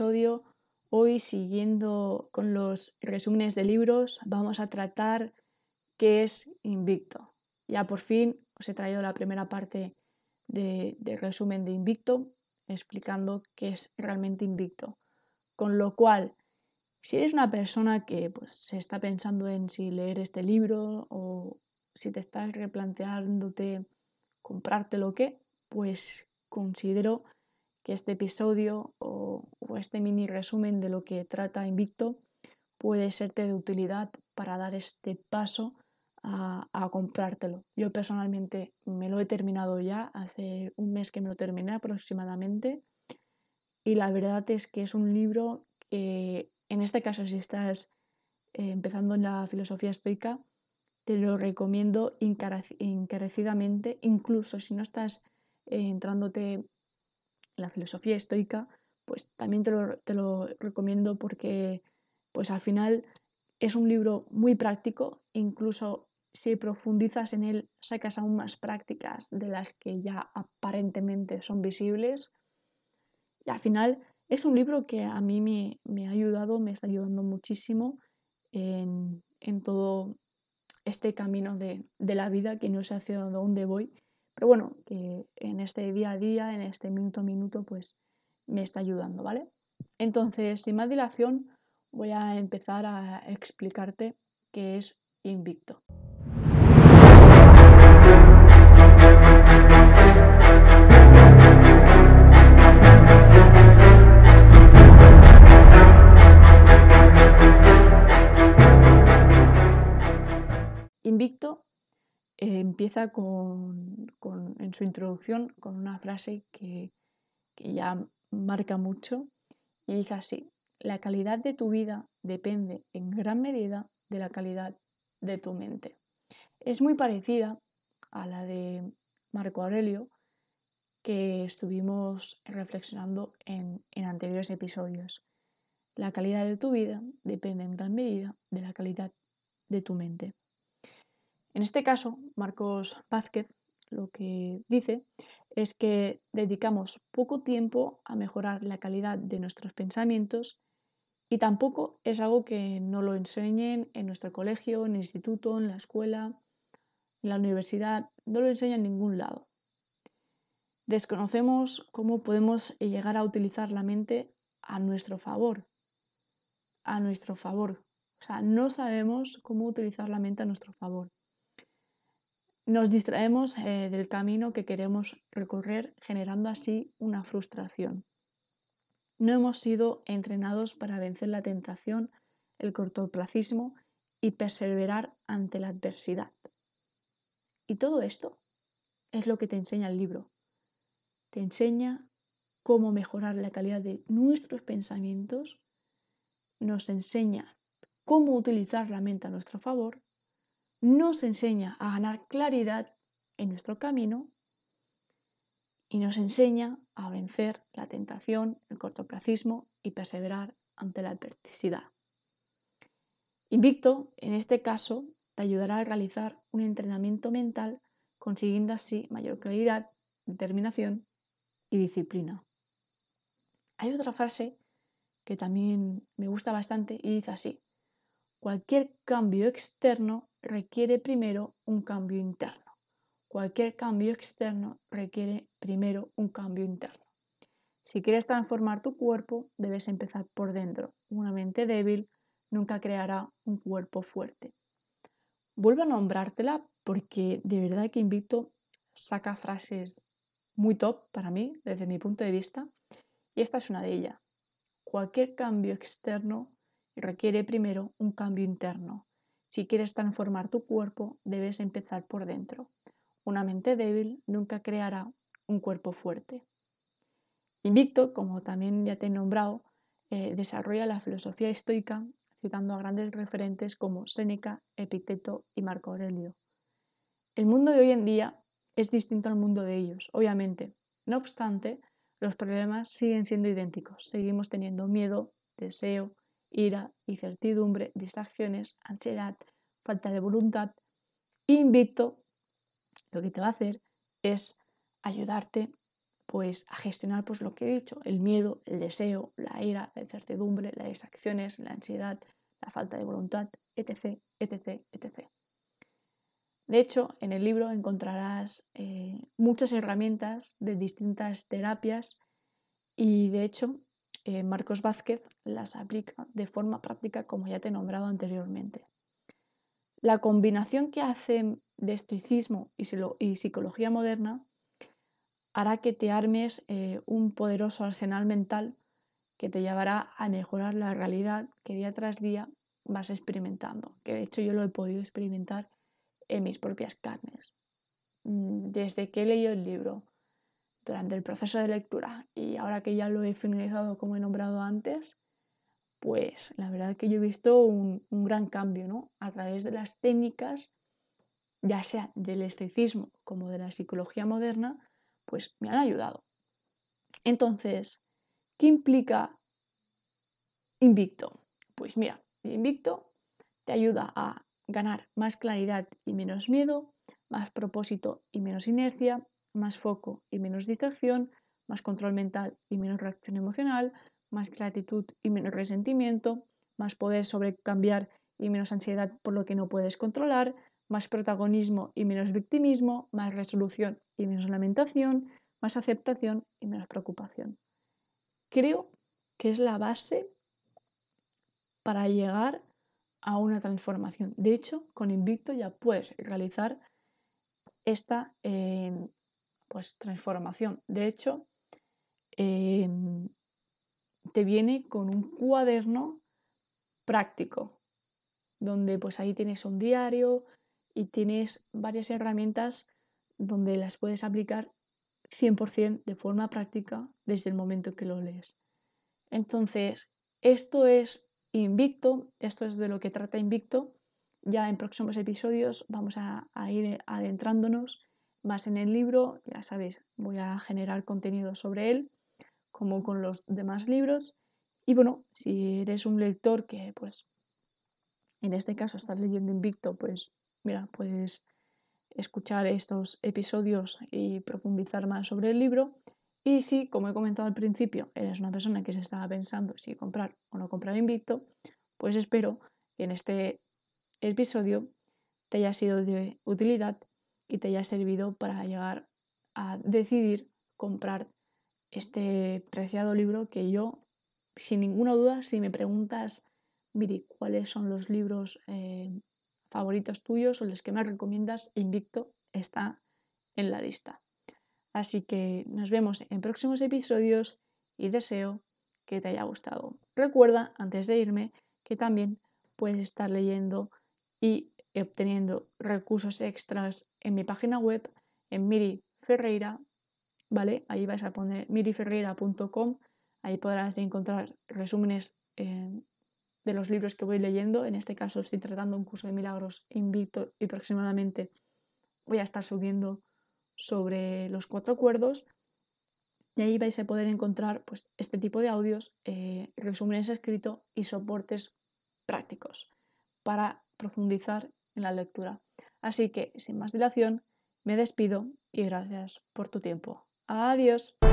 Hoy, siguiendo con los resúmenes de libros, vamos a tratar qué es Invicto. Ya por fin os he traído la primera parte de, resumen de Invicto, explicando qué es realmente Invicto. Con lo cual, si eres una persona que pues, se está pensando en si leer este libro o si te estás replanteándote comprártelo o qué, pues considero que este episodio o, este mini resumen de lo que trata Invicto puede serte de utilidad para dar este paso a, comprártelo. Yo personalmente me lo he terminado ya, hace un mes que me lo terminé aproximadamente, y la verdad es que es un libro que, en este caso, si estás eh, empezando en la filosofía estoica, te lo recomiendo encarecidamente, incluso si no estás eh, entrándote en la filosofía estoica, pues también te lo, te lo, recomiendo porque pues al final es un libro muy práctico, incluso si profundizas en él sacas aún más prácticas de las que ya aparentemente son visibles. Y al final es un libro que a mí me, me ha ayudado, me está ayudando muchísimo en, en todo este camino de, de, la vida que no sé hacia dónde voy pero bueno, que en este día a día, en este minuto a minuto, pues me está ayudando, ¿vale? Entonces, sin más dilación, voy a empezar a explicarte qué es Invicto. Invicto eh, empieza con, en su introducción con una frase que, ya marca mucho y dice así, la calidad de tu vida depende en gran medida de la calidad de tu mente. Es muy parecida a la de Marco Aurelio que estuvimos reflexionando en, en, anteriores episodios. La calidad de tu vida depende en gran medida de la calidad de tu mente. En este caso, Marcos Vázquez lo que dice es que dedicamos poco tiempo a mejorar la calidad de nuestros pensamientos y tampoco es algo que no lo enseñen en nuestro colegio, en el instituto, en la escuela, en la universidad, no lo enseñan en ningún lado. Desconocemos cómo podemos llegar a utilizar la mente a nuestro favor, a nuestro favor. O sea, no sabemos cómo utilizar la mente a nuestro favor nos distraemos eh, del camino que queremos recorrer, generando así una frustración. No hemos sido entrenados para vencer la tentación, el cortoplacismo y perseverar ante la adversidad. Y todo esto es lo que te enseña el libro. Te enseña cómo mejorar la calidad de nuestros pensamientos, nos enseña cómo utilizar la mente a nuestro favor nos enseña a ganar claridad en nuestro camino y nos enseña a vencer la tentación, el cortoplacismo y perseverar ante la adversidad. Invicto, en este caso, te ayudará a realizar un entrenamiento mental consiguiendo así mayor claridad, determinación y disciplina. Hay otra frase que también me gusta bastante y dice así, cualquier cambio externo requiere primero un cambio interno. Cualquier cambio externo requiere primero un cambio interno. Si quieres transformar tu cuerpo, debes empezar por dentro. Una mente débil nunca creará un cuerpo fuerte. Vuelvo a nombrártela porque de verdad que Invicto saca frases muy top para mí, desde mi punto de vista, y esta es una de ellas. Cualquier cambio externo requiere primero un cambio interno. Si quieres transformar tu cuerpo, debes empezar por dentro. Una mente débil nunca creará un cuerpo fuerte. Invicto, como también ya te he nombrado, eh, desarrolla la filosofía estoica citando a grandes referentes como Séneca, Epicteto y Marco Aurelio. El mundo de hoy en día es distinto al mundo de ellos, obviamente. No obstante, los problemas siguen siendo idénticos. Seguimos teniendo miedo, deseo, ira, incertidumbre, distracciones, ansiedad, falta de voluntad. Invicto, lo que te va a hacer es ayudarte pues a gestionar pues lo que he dicho, el miedo, el deseo, la ira, la incertidumbre, las distracciones, la ansiedad, la falta de voluntad, etc, etc, etc. De hecho, en el libro encontrarás eh, muchas herramientas de distintas terapias y de hecho eh, Marcos Vázquez las aplica de forma práctica como ya te he nombrado anteriormente. La combinación que hacen de estoicismo y psicología moderna hará que te armes eh, un poderoso arsenal mental que te llevará a mejorar la realidad que día tras día vas experimentando, que de hecho yo lo he podido experimentar en mis propias carnes. Mm, desde que he leído el libro, durante el proceso de lectura y ahora que ya lo he finalizado como he nombrado antes, pues la verdad que yo he visto un, un gran cambio, ¿no? A través de las técnicas, ya sea del estoicismo como de la psicología moderna, pues me han ayudado. Entonces, ¿qué implica Invicto? Pues mira, Invicto te ayuda a ganar más claridad y menos miedo, más propósito y menos inercia, más foco y menos distracción, más control mental y menos reacción emocional, más gratitud y menos resentimiento, más poder sobre cambiar y menos ansiedad por lo que no puedes controlar, más protagonismo y menos victimismo, más resolución y menos lamentación, más aceptación y menos preocupación. Creo que es la base para llegar a una transformación. De hecho, con Invicto ya puedes realizar esta em, pues, transformación. De hecho, em, te viene con un cuaderno práctico, donde pues ahí tienes un diario y tienes varias herramientas donde las puedes aplicar 100% de forma práctica desde el momento que lo lees. Entonces, esto es Invicto, esto es de lo que trata Invicto. Ya en próximos episodios vamos a, ir adentrándonos más en el libro. Ya sabéis, voy a generar contenido sobre él, como con los demás libros. Y bueno, si eres un lector que, pues, en este caso estás leyendo Invicto, pues, mira, puedes escuchar estos episodios y profundizar más sobre el libro. Y si, como he comentado al principio, eres una persona que se estaba pensando si comprar o no comprar Invicto, pues espero que en este episodio te haya sido de utilidad y te haya servido para llegar a decidir comprar este preciado libro que yo, sin ninguna duda, si me preguntas, Miri, ¿cuáles son los libros eh, favoritos tuyos o los que más recomiendas? Invicto está en la lista. Así que nos vemos en próximos episodios y deseo que te haya gustado. Recuerda, antes de irme, que también puedes estar leyendo y obteniendo recursos extras en mi página web, en Miri Ferreira, ¿vale? Ahí vais a poner miriferreira.com, ahí podrás encontrar resúmenes eh, de los libros que voy leyendo. En este caso estoy tratando un curso de milagros invito y aproximadamente voy a estar subiendo sobre los cuatro acuerdos y ahí vais a poder encontrar pues, este tipo de audios, eh, resúmenes escritos y soportes prácticos para profundizar en la lectura. Así que, sin más dilación, me despido y gracias por tu tiempo. Adiós.